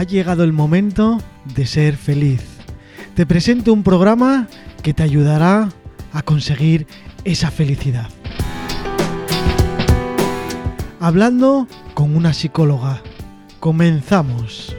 ha llegado el momento de ser feliz. Te presento un programa que te ayudará a conseguir esa felicidad. Hablando con una psicóloga. Comenzamos.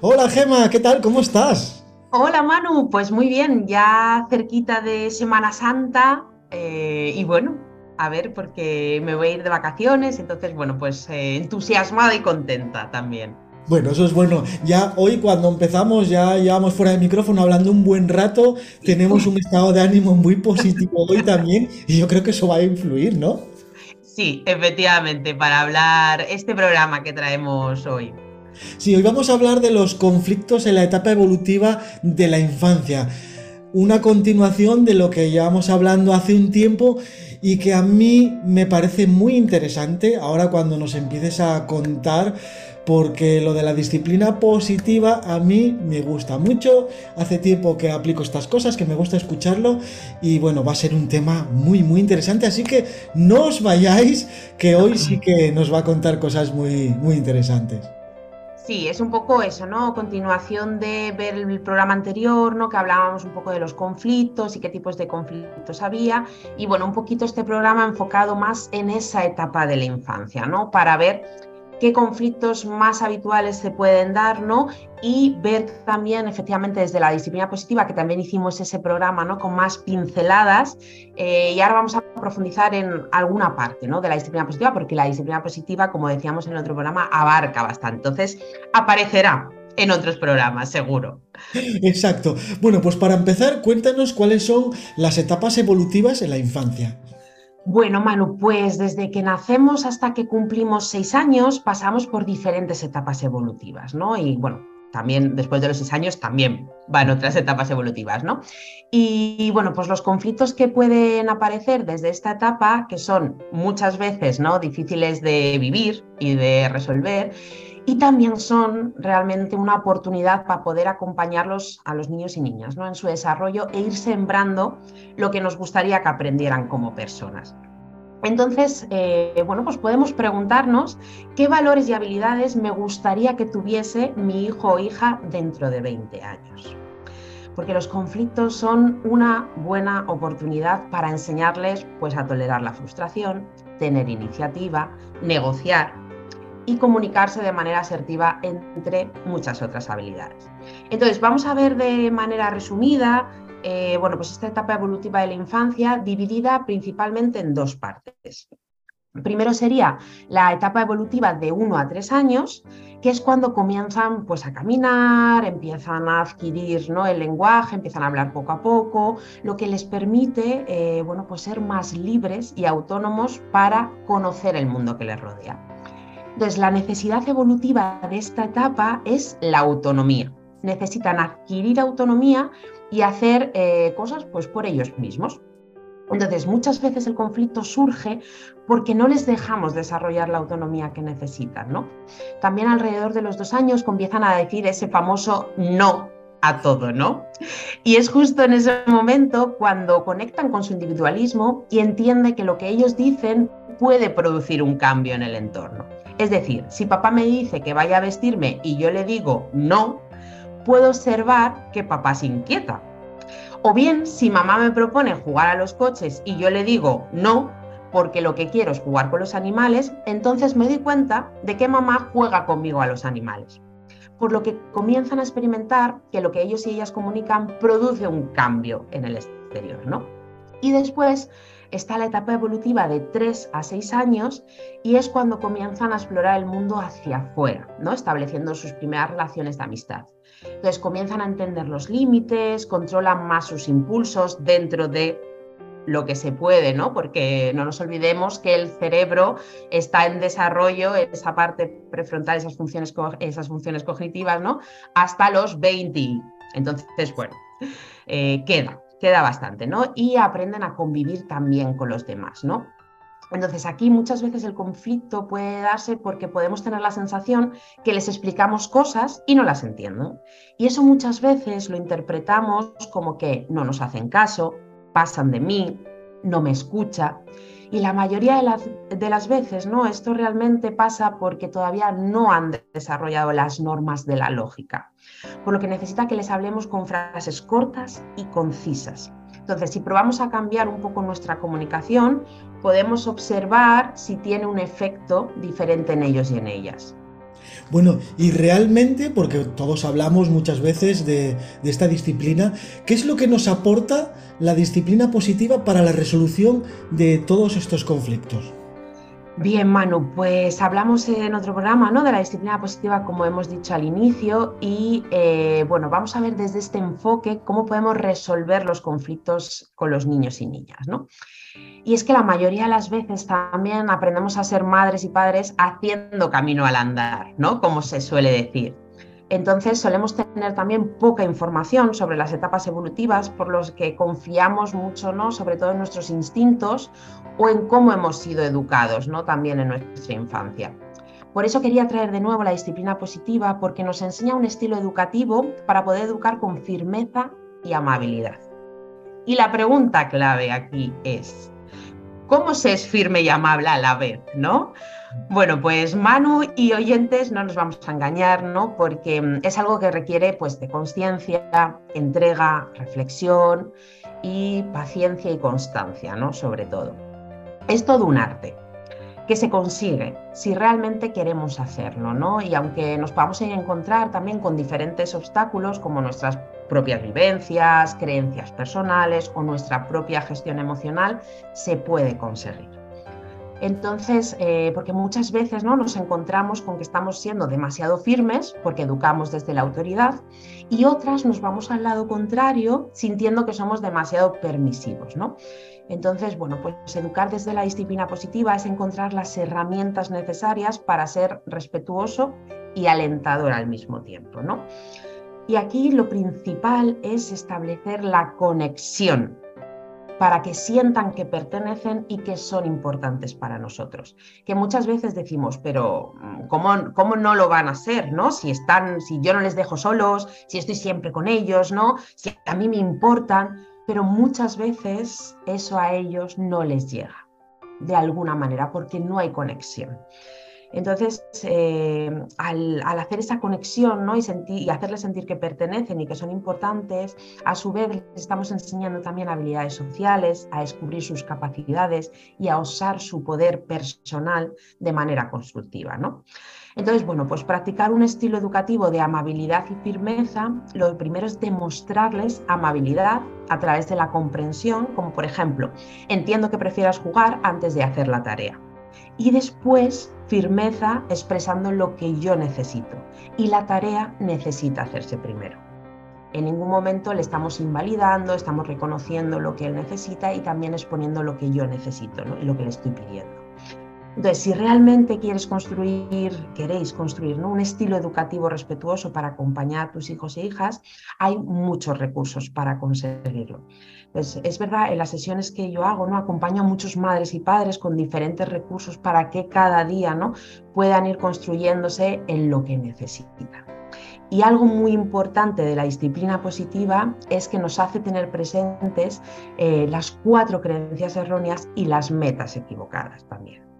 Hola Gema, ¿qué tal? ¿Cómo estás? Hola Manu, pues muy bien, ya cerquita de Semana Santa eh, y bueno, a ver, porque me voy a ir de vacaciones, entonces bueno, pues eh, entusiasmada y contenta también. Bueno, eso es bueno. Ya hoy cuando empezamos, ya llevamos fuera de micrófono hablando un buen rato, tenemos un estado de ánimo muy positivo hoy también y yo creo que eso va a influir, ¿no? Sí, efectivamente, para hablar este programa que traemos hoy. Sí, hoy vamos a hablar de los conflictos en la etapa evolutiva de la infancia. Una continuación de lo que llevamos hablando hace un tiempo y que a mí me parece muy interesante ahora cuando nos empieces a contar porque lo de la disciplina positiva a mí me gusta mucho. Hace tiempo que aplico estas cosas, que me gusta escucharlo y bueno, va a ser un tema muy muy interesante, así que no os vayáis, que hoy sí que nos va a contar cosas muy muy interesantes. Sí, es un poco eso, ¿no? Continuación de ver el programa anterior, ¿no? Que hablábamos un poco de los conflictos y qué tipos de conflictos había. Y bueno, un poquito este programa enfocado más en esa etapa de la infancia, ¿no? Para ver qué conflictos más habituales se pueden dar, ¿no? Y ver también, efectivamente, desde la disciplina positiva, que también hicimos ese programa, ¿no? Con más pinceladas. Eh, y ahora vamos a profundizar en alguna parte, ¿no? De la disciplina positiva, porque la disciplina positiva, como decíamos en el otro programa, abarca bastante. Entonces, aparecerá en otros programas, seguro. Exacto. Bueno, pues para empezar, cuéntanos cuáles son las etapas evolutivas en la infancia. Bueno, Manu, pues desde que nacemos hasta que cumplimos seis años pasamos por diferentes etapas evolutivas, ¿no? Y bueno, también después de los seis años también van otras etapas evolutivas, ¿no? Y, bueno, pues los conflictos que pueden aparecer desde esta etapa, que son muchas veces, ¿no? Difíciles de vivir y de resolver, y también son realmente una oportunidad para poder acompañarlos a los niños y niñas ¿no? en su desarrollo e ir sembrando lo que nos gustaría que aprendieran como personas. Entonces, eh, bueno, pues podemos preguntarnos qué valores y habilidades me gustaría que tuviese mi hijo o hija dentro de 20 años. Porque los conflictos son una buena oportunidad para enseñarles pues, a tolerar la frustración, tener iniciativa, negociar, y comunicarse de manera asertiva, entre muchas otras habilidades. Entonces, vamos a ver de manera resumida, eh, bueno, pues esta etapa evolutiva de la infancia dividida principalmente en dos partes. Primero sería la etapa evolutiva de 1 a 3 años, que es cuando comienzan pues, a caminar, empiezan a adquirir ¿no? el lenguaje, empiezan a hablar poco a poco, lo que les permite eh, bueno, pues ser más libres y autónomos para conocer el mundo que les rodea. Entonces, la necesidad evolutiva de esta etapa es la autonomía. Necesitan adquirir autonomía y hacer eh, cosas pues, por ellos mismos. Entonces, muchas veces el conflicto surge porque no les dejamos desarrollar la autonomía que necesitan. ¿no? También alrededor de los dos años comienzan a decir ese famoso no a todo, ¿no? Y es justo en ese momento cuando conectan con su individualismo y entiende que lo que ellos dicen puede producir un cambio en el entorno. Es decir, si papá me dice que vaya a vestirme y yo le digo no, puedo observar que papá se inquieta. O bien, si mamá me propone jugar a los coches y yo le digo no, porque lo que quiero es jugar con los animales, entonces me doy cuenta de que mamá juega conmigo a los animales. Por lo que comienzan a experimentar que lo que ellos y ellas comunican produce un cambio en el exterior, ¿no? Y después está la etapa evolutiva de 3 a 6 años y es cuando comienzan a explorar el mundo hacia afuera, ¿no? estableciendo sus primeras relaciones de amistad. Entonces comienzan a entender los límites, controlan más sus impulsos dentro de lo que se puede, ¿no? Porque no nos olvidemos que el cerebro está en desarrollo, esa parte prefrontal, esas funciones, esas funciones cognitivas, ¿no? Hasta los 20. Entonces, bueno, eh, queda queda bastante, ¿no? Y aprenden a convivir también con los demás, ¿no? Entonces aquí muchas veces el conflicto puede darse porque podemos tener la sensación que les explicamos cosas y no las entienden. Y eso muchas veces lo interpretamos como que no nos hacen caso, pasan de mí, no me escucha. Y la mayoría de las, veces, ¿no? Esto realmente pasa porque todavía no han desarrollado las normas de la lógica, por lo que necesita que les hablemos con frases cortas y concisas. Entonces, si probamos a cambiar un poco nuestra comunicación, podemos observar si tiene un efecto diferente en ellos y en ellas. Bueno, y realmente, porque todos hablamos muchas veces de, esta disciplina, ¿qué es lo que nos aporta la disciplina positiva para la resolución de todos estos conflictos? Bien, Manu, pues hablamos en otro programa ¿no? de la disciplina positiva, como hemos dicho al inicio, y eh, bueno, vamos a ver desde este enfoque cómo podemos resolver los conflictos con los niños y niñas. ¿no? Y es que la mayoría de las veces también aprendemos a ser madres y padres haciendo camino al andar, ¿no? Como se suele decir. Entonces solemos tener también poca información sobre las etapas evolutivas por los que confiamos mucho, ¿no? sobre todo en nuestros instintos o en cómo hemos sido educados ¿no? también en nuestra infancia. Por eso quería traer de nuevo la disciplina positiva porque nos enseña un estilo educativo para poder educar con firmeza y amabilidad. Y la pregunta clave aquí es, ¿cómo se es firme y amable a la vez? ¿no? Bueno, pues Manu y oyentes no nos vamos a engañar, ¿no? Porque mm, es algo que requiere pues de conciencia, entrega, reflexión y paciencia y constancia, ¿no? Sobre todo. Es todo un arte que se consigue si realmente queremos hacerlo, ¿no? Y aunque nos podamos encontrar también con diferentes obstáculos como nuestras propias vivencias, creencias personales o nuestra propia gestión emocional, se puede conseguir. Entonces, eh, porque muchas veces ¿no? nos encontramos con que estamos siendo demasiado firmes porque educamos desde la autoridad y otras nos vamos al lado contrario sintiendo que somos demasiado permisivos. ¿no? Entonces, bueno, pues educar desde la disciplina positiva es encontrar las herramientas necesarias para ser respetuoso y alentador al mismo tiempo. ¿no? Y aquí lo principal es establecer la conexión para que sientan que pertenecen y que son importantes para nosotros. Que muchas veces decimos, pero mm, ¿cómo, cómo no lo van a ser? ¿no? Si, están, si yo no les dejo solos, si estoy siempre con ellos, ¿no? si a mí me importan, pero muchas veces eso a ellos no les llega de alguna manera porque no hay conexión. Entonces, eh, al, hacer esa conexión ¿no? y, y hacerles sentir que pertenecen y que son importantes, a su vez les estamos enseñando también habilidades sociales, a descubrir sus capacidades y a usar su poder personal de manera constructiva. ¿no? Entonces, bueno, pues practicar un estilo educativo de amabilidad y firmeza, lo primero es demostrarles amabilidad a través de la comprensión, como por ejemplo, entiendo que prefieras jugar antes de hacer la tarea y después firmeza expresando lo que yo necesito y la tarea necesita hacerse primero. En ningún momento le estamos invalidando, estamos reconociendo lo que él necesita y también exponiendo lo que yo necesito y lo que le estoy pidiendo. Entonces, si realmente quieres construir, queréis construir un estilo educativo respetuoso para acompañar a tus hijos e hijas, hay muchos recursos para conseguirlo. Pues es verdad, en las sesiones que yo hago, ¿no? acompaño a muchos madres y padres con diferentes recursos para que cada día ¿no? puedan ir construyéndose en lo que necesitan. Y algo muy importante de la disciplina positiva es que nos hace tener presentes eh, las cuatro creencias erróneas y las metas equivocadas también.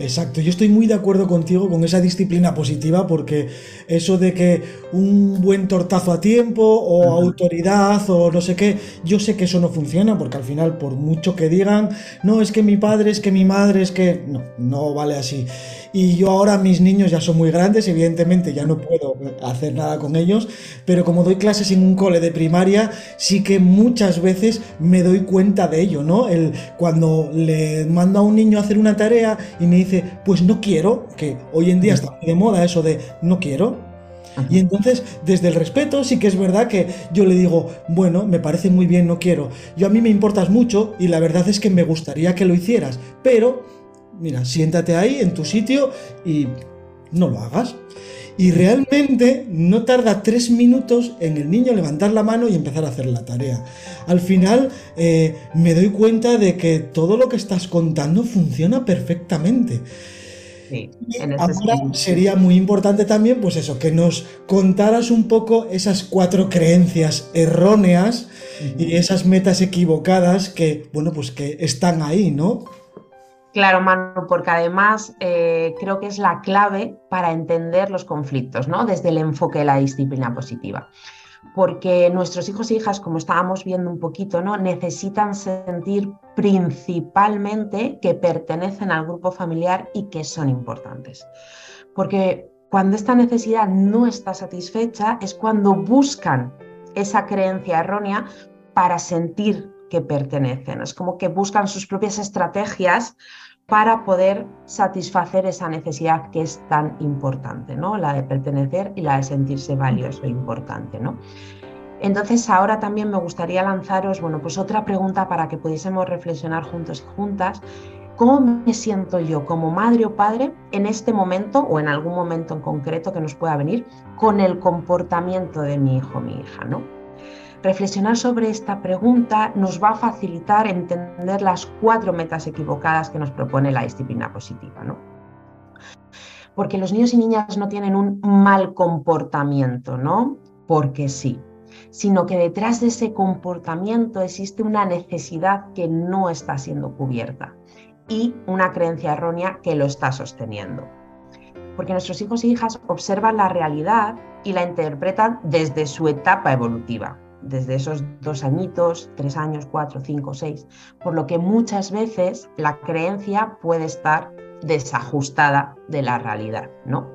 Exacto, yo estoy muy de acuerdo contigo con esa disciplina positiva porque eso de que un buen tortazo a tiempo o autoridad o no sé qué, yo sé que eso no funciona porque al final por mucho que digan, no, es que mi padre, es que mi madre, es que no, no vale así. Y yo ahora mis niños ya son muy grandes, evidentemente ya no puedo hacer nada con ellos, pero como doy clases en un cole de primaria, sí que muchas veces me doy cuenta de ello, ¿no? El, cuando le mando a un niño a hacer una tarea y me dice, pues no quiero, que hoy en día está muy de moda eso de no quiero, y entonces, desde el respeto, sí que es verdad que yo le digo, bueno, me parece muy bien, no quiero. Yo a mí me importas mucho y la verdad es que me gustaría que lo hicieras, pero mira, siéntate ahí en tu sitio y no lo hagas. Y realmente no tarda tres minutos en el niño levantar la mano y empezar a hacer la tarea. Al final eh, me doy cuenta de que todo lo que estás contando funciona perfectamente. Sí, ahora sería muy importante también, pues eso, que nos contaras un poco esas cuatro creencias erróneas y esas metas equivocadas que, bueno, pues que están ahí, ¿no? Claro, Manu, porque además eh, creo que es la clave para entender los conflictos, ¿no? Desde el enfoque de la disciplina positiva. Porque nuestros hijos e hijas, como estábamos viendo un poquito, ¿no? necesitan sentir principalmente que pertenecen al grupo familiar y que son importantes. Porque cuando esta necesidad no está satisfecha es cuando buscan esa creencia errónea para sentir que pertenecen. Es como que buscan sus propias estrategias para poder satisfacer esa necesidad que es tan importante, ¿no? La de pertenecer y la de sentirse valioso e importante, ¿no? Entonces ahora también me gustaría lanzaros, bueno, pues otra pregunta para que pudiésemos reflexionar juntos y juntas. ¿Cómo me siento yo como madre o padre en este momento o en algún momento en concreto que nos pueda venir con el comportamiento de mi hijo o mi hija, ¿no? Reflexionar sobre esta pregunta nos va a facilitar entender las cuatro metas equivocadas que nos propone la disciplina positiva. ¿no? Porque los niños y niñas no tienen un mal comportamiento, ¿no? Porque sí, sino que detrás de ese comportamiento existe una necesidad que no está siendo cubierta y una creencia errónea que lo está sosteniendo. Porque nuestros hijos e hijas observan la realidad y la interpretan desde su etapa evolutiva desde esos dos añitos, tres años, cuatro, cinco, seis, por lo que muchas veces la creencia puede estar desajustada de la realidad, ¿no?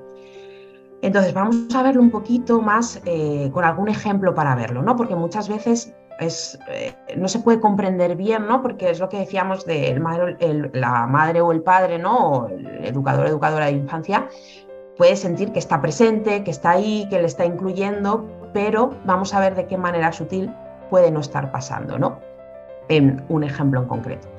Entonces vamos a verlo un poquito más eh, con algún ejemplo para verlo, ¿no? Porque muchas veces es, eh, no se puede comprender bien, ¿no? Porque es lo que decíamos de la madre o el padre, ¿no? O el educador o educadora de infancia, puede sentir que está presente, que está ahí, que le está incluyendo, pero vamos a ver de qué manera sutil puede no estar pasando, ¿no? En un ejemplo en concreto.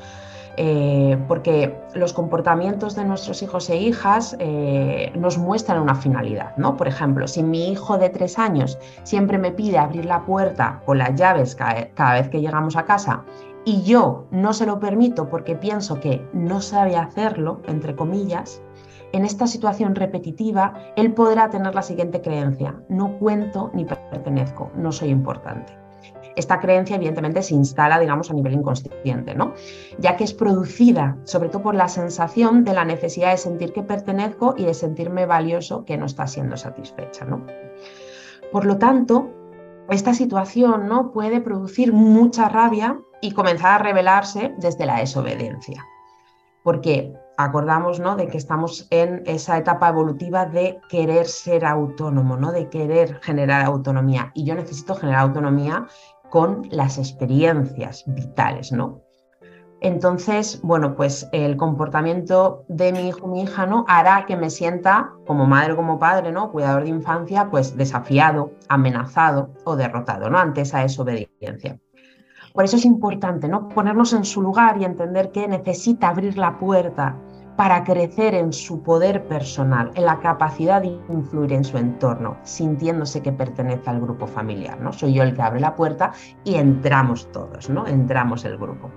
Eh, porque los comportamientos de nuestros hijos e hijas eh, nos muestran una finalidad, ¿no? Por ejemplo, si mi hijo de tres años siempre me pide abrir la puerta con las llaves cada vez que llegamos a casa y yo no se lo permito porque pienso que no sabe hacerlo, entre comillas, en esta situación repetitiva, él podrá tener la siguiente creencia, no cuento ni pertenezco, no soy importante. Esta creencia evidentemente se instala, digamos, a nivel inconsciente, ¿no? Ya que es producida sobre todo por la sensación de la necesidad de sentir que pertenezco y de sentirme valioso que no está siendo satisfecha. Por lo tanto, esta situación ¿no? puede producir mucha rabia y comenzar a revelarse desde la desobediencia. Porque acordamos ¿no? de que estamos en esa etapa evolutiva de querer ser autónomo, ¿no? de querer generar autonomía. Y yo necesito generar autonomía con las experiencias vitales, ¿no? Entonces, bueno, pues el comportamiento de mi hijo, mi hija, ¿no? Hará que me sienta como madre o como padre, ¿no? Cuidador de infancia, pues desafiado, amenazado o derrotado, ¿no? Ante esa desobediencia. Por eso es importante ¿no? ponernos en su lugar y entender que necesita abrir la puerta para crecer en su poder personal, en la capacidad de influir en su entorno, sintiéndose que pertenece al grupo familiar. ¿no? Soy yo el que abre la puerta y entramos todos, ¿no? entramos el grupo.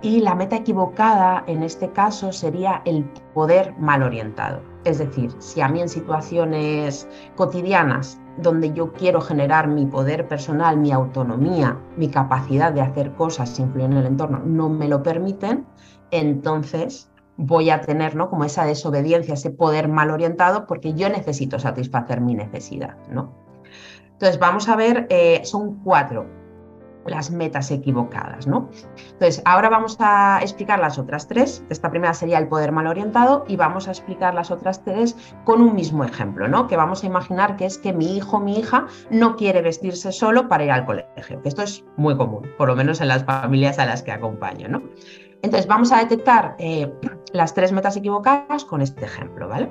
Y la meta equivocada en este caso sería el poder mal orientado. Es decir, si a mí en situaciones cotidianas donde yo quiero generar mi poder personal, mi autonomía, mi capacidad de hacer cosas, influir en el entorno, no me lo permiten, entonces voy a tener ¿no? como esa desobediencia, ese poder mal orientado, porque yo necesito satisfacer mi necesidad. ¿no? Entonces, vamos a ver, eh, son cuatro las metas equivocadas, ¿no? Entonces, ahora vamos a explicar las otras tres. Esta primera sería el poder mal orientado y vamos a explicar las otras tres con un mismo ejemplo, ¿no? Que vamos a imaginar que es que mi hijo, mi hija no quiere vestirse solo para ir al colegio, esto es muy común, por lo menos en las familias a las que acompaño, ¿no? Entonces, vamos a detectar eh, las tres metas equivocadas con este ejemplo, ¿vale?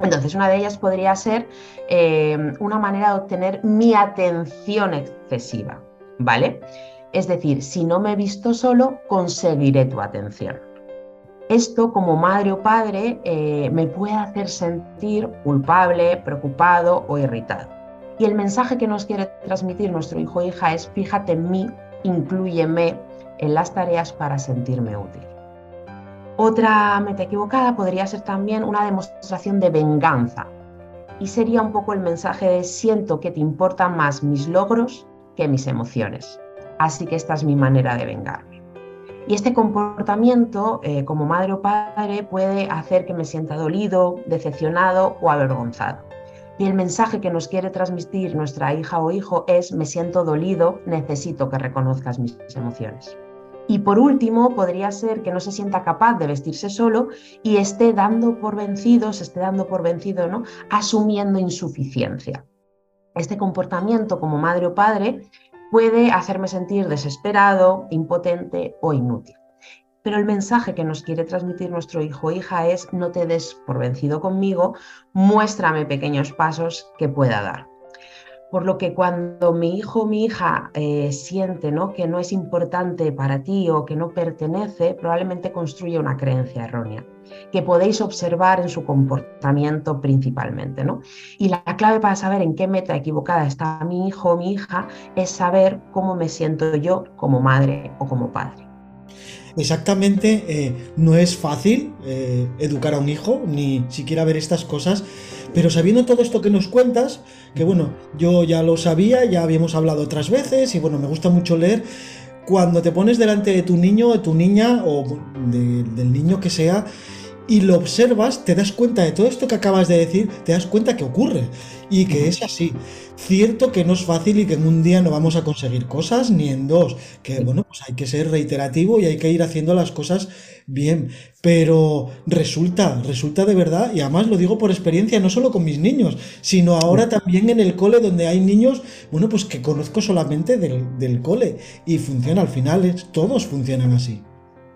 Entonces, una de ellas podría ser eh, una manera de obtener mi atención excesiva. ¿vale? Es decir, si no me he visto solo, conseguiré tu atención. Esto como madre o padre eh, me puede hacer sentir culpable, preocupado o irritado. Y el mensaje que nos quiere transmitir nuestro hijo o hija es fíjate en mí, incluyeme en las tareas para sentirme útil. Otra meta equivocada podría ser también una demostración de venganza. Y sería un poco el mensaje de siento que te importan más mis logros que mis emociones. Así que esta es mi manera de vengarme. Y este comportamiento, eh, como madre o padre, puede hacer que me sienta dolido, decepcionado o avergonzado. Y el mensaje que nos quiere transmitir nuestra hija o hijo es, me siento dolido, necesito que reconozcas mis emociones. Y por último, podría ser que no se sienta capaz de vestirse solo y esté dando por vencido, se esté dando por vencido, ¿no? Asumiendo insuficiencia. Este comportamiento como madre o padre puede hacerme sentir desesperado, impotente o inútil. Pero el mensaje que nos quiere transmitir nuestro hijo o hija es no te des por vencido conmigo, muéstrame pequeños pasos que pueda dar. Por lo que cuando mi hijo o mi hija eh, siente ¿no? que no es importante para ti o que no pertenece, probablemente construye una creencia errónea que podéis observar en su comportamiento principalmente. ¿no? Y la clave para saber en qué meta equivocada está mi hijo o mi hija es saber cómo me siento yo como madre o como padre. Exactamente, eh, no es fácil eh, educar a un hijo, ni siquiera ver estas cosas, pero sabiendo todo esto que nos cuentas, que bueno, yo ya lo sabía, ya habíamos hablado otras veces y bueno, me gusta mucho leer, cuando te pones delante de tu niño, de tu niña o del niño que sea, y lo observas, te das cuenta de todo esto que acabas de decir, te das cuenta que ocurre y que es así. Cierto que no es fácil y que en un día no vamos a conseguir cosas, ni en dos, que bueno, pues hay que ser reiterativo y hay que ir haciendo las cosas bien, pero resulta, resulta de verdad, y además lo digo por experiencia, no solo con mis niños, sino ahora también en el cole donde hay niños, bueno, pues que conozco solamente del, del cole y funciona, al final todos funcionan así.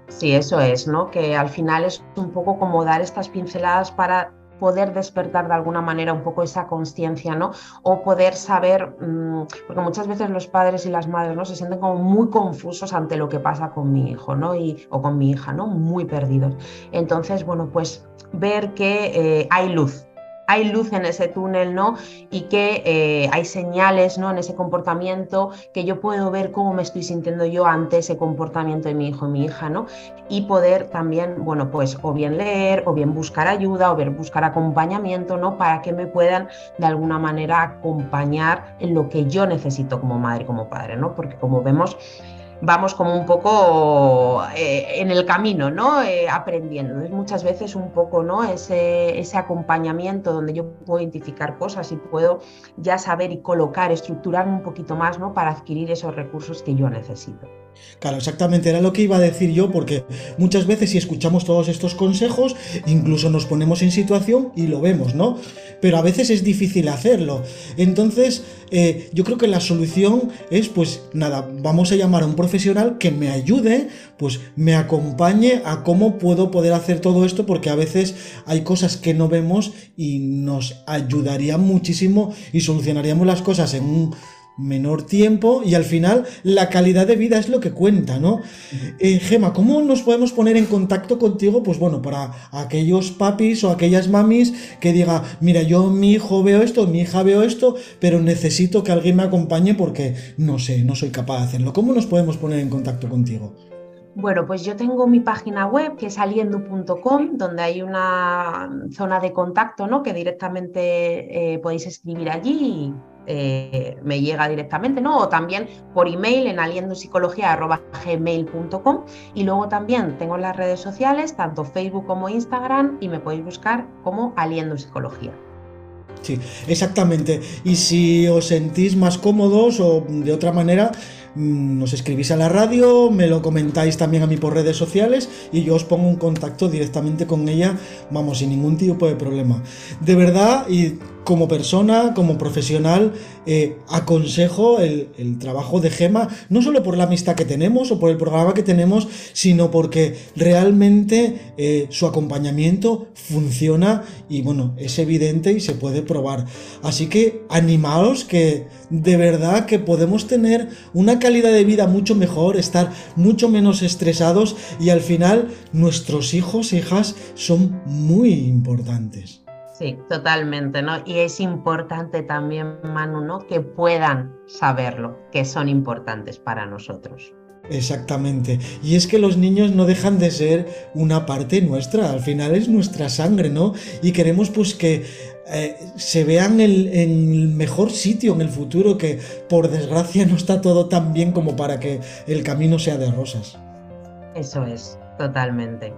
Sí, eso es, ¿no? Que al final es un poco como dar estas pinceladas para poder despertar de alguna manera un poco esa conciencia, ¿no? O poder saber, mm, porque muchas veces los padres y las madres, ¿no? Se sienten como muy confusos ante lo que pasa con mi hijo, ¿no? Y, o con mi hija, ¿no? Muy perdidos. Entonces, bueno, pues ver que eh, hay luz, hay luz en ese túnel, ¿no? Y que eh, hay señales, ¿no? En ese comportamiento, que yo puedo ver cómo me estoy sintiendo yo ante ese comportamiento de mi hijo, mi hija, ¿no? Y poder también, bueno, pues o bien leer, o bien buscar ayuda, o bien buscar acompañamiento, ¿no? Para que me puedan de alguna manera acompañar en lo que yo necesito como madre, como padre, ¿no? Porque como vemos, vamos como un poco eh, en el camino, ¿no? Eh, aprendiendo. Es muchas veces un poco, ¿no? Ese, ese acompañamiento donde yo puedo identificar cosas y puedo ya saber y colocar, estructurarme un poquito más, ¿no? Para adquirir esos recursos que yo necesito. Claro, exactamente, era lo que iba a decir yo, porque muchas veces si escuchamos todos estos consejos, incluso nos ponemos en situación y lo vemos, ¿no? Pero a veces es difícil hacerlo. Entonces, eh, yo creo que la solución es, pues nada, vamos a llamar a un profesional que me ayude, pues me acompañe a cómo puedo poder hacer todo esto, porque a veces hay cosas que no vemos y nos ayudaría muchísimo y solucionaríamos las cosas en un menor tiempo y al final la calidad de vida es lo que cuenta, ¿no? Eh, Gema, ¿cómo nos podemos poner en contacto contigo? Pues bueno, para aquellos papis o aquellas mamis que diga, mira, yo mi hijo veo esto, mi hija veo esto, pero necesito que alguien me acompañe porque no sé, no soy capaz de hacerlo. ¿Cómo nos podemos poner en contacto contigo? Bueno, pues yo tengo mi página web que es aliendo.com, donde hay una zona de contacto, ¿no? Que directamente eh, podéis escribir allí eh, me llega directamente, ¿no? O también por email en aliendopsicología.gmail.com y luego también tengo las redes sociales, tanto Facebook como Instagram, y me podéis buscar como Aliendo Psicología. Sí, exactamente. Y si os sentís más cómodos o de otra manera, mm, nos escribís a la radio, me lo comentáis también a mí por redes sociales y yo os pongo un contacto directamente con ella, vamos, sin ningún tipo de problema. De verdad, y como persona, como profesional, eh, aconsejo el, trabajo de Gema, no solo por la amistad que tenemos o por el programa que tenemos, sino porque realmente eh, su acompañamiento funciona y bueno, es evidente y se puede probar. Así que animaos que de verdad que podemos tener una calidad de vida mucho mejor, estar mucho menos estresados y al final nuestros hijos hijas son muy importantes. Sí, totalmente, ¿no? Y es importante también, Manu, ¿no? Que puedan saberlo, que son importantes para nosotros. Exactamente. Y es que los niños no dejan de ser una parte nuestra, al final es nuestra sangre, ¿no? Y queremos pues que eh, se vean en el mejor sitio en el futuro, que por desgracia no está todo tan bien como para que el camino sea de rosas. Eso es, totalmente.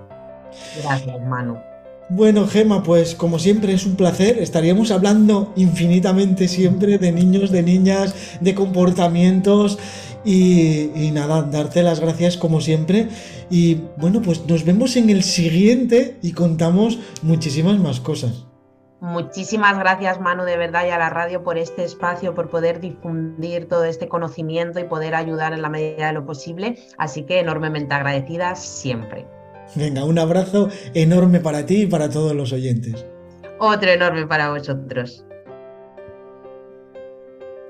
Gracias, Manu. Bueno, Gema, pues como siempre es un placer. Estaríamos hablando infinitamente siempre de niños, de niñas, de comportamientos y, nada, darte las gracias como siempre. Y bueno, pues nos vemos en el siguiente y contamos muchísimas más cosas. Muchísimas gracias, Manu, de verdad, y a la radio por este espacio, por poder difundir todo este conocimiento y poder ayudar en la medida de lo posible. Así que enormemente agradecida siempre. Venga, un abrazo enorme para ti y para todos los oyentes. Otro enorme para vosotros.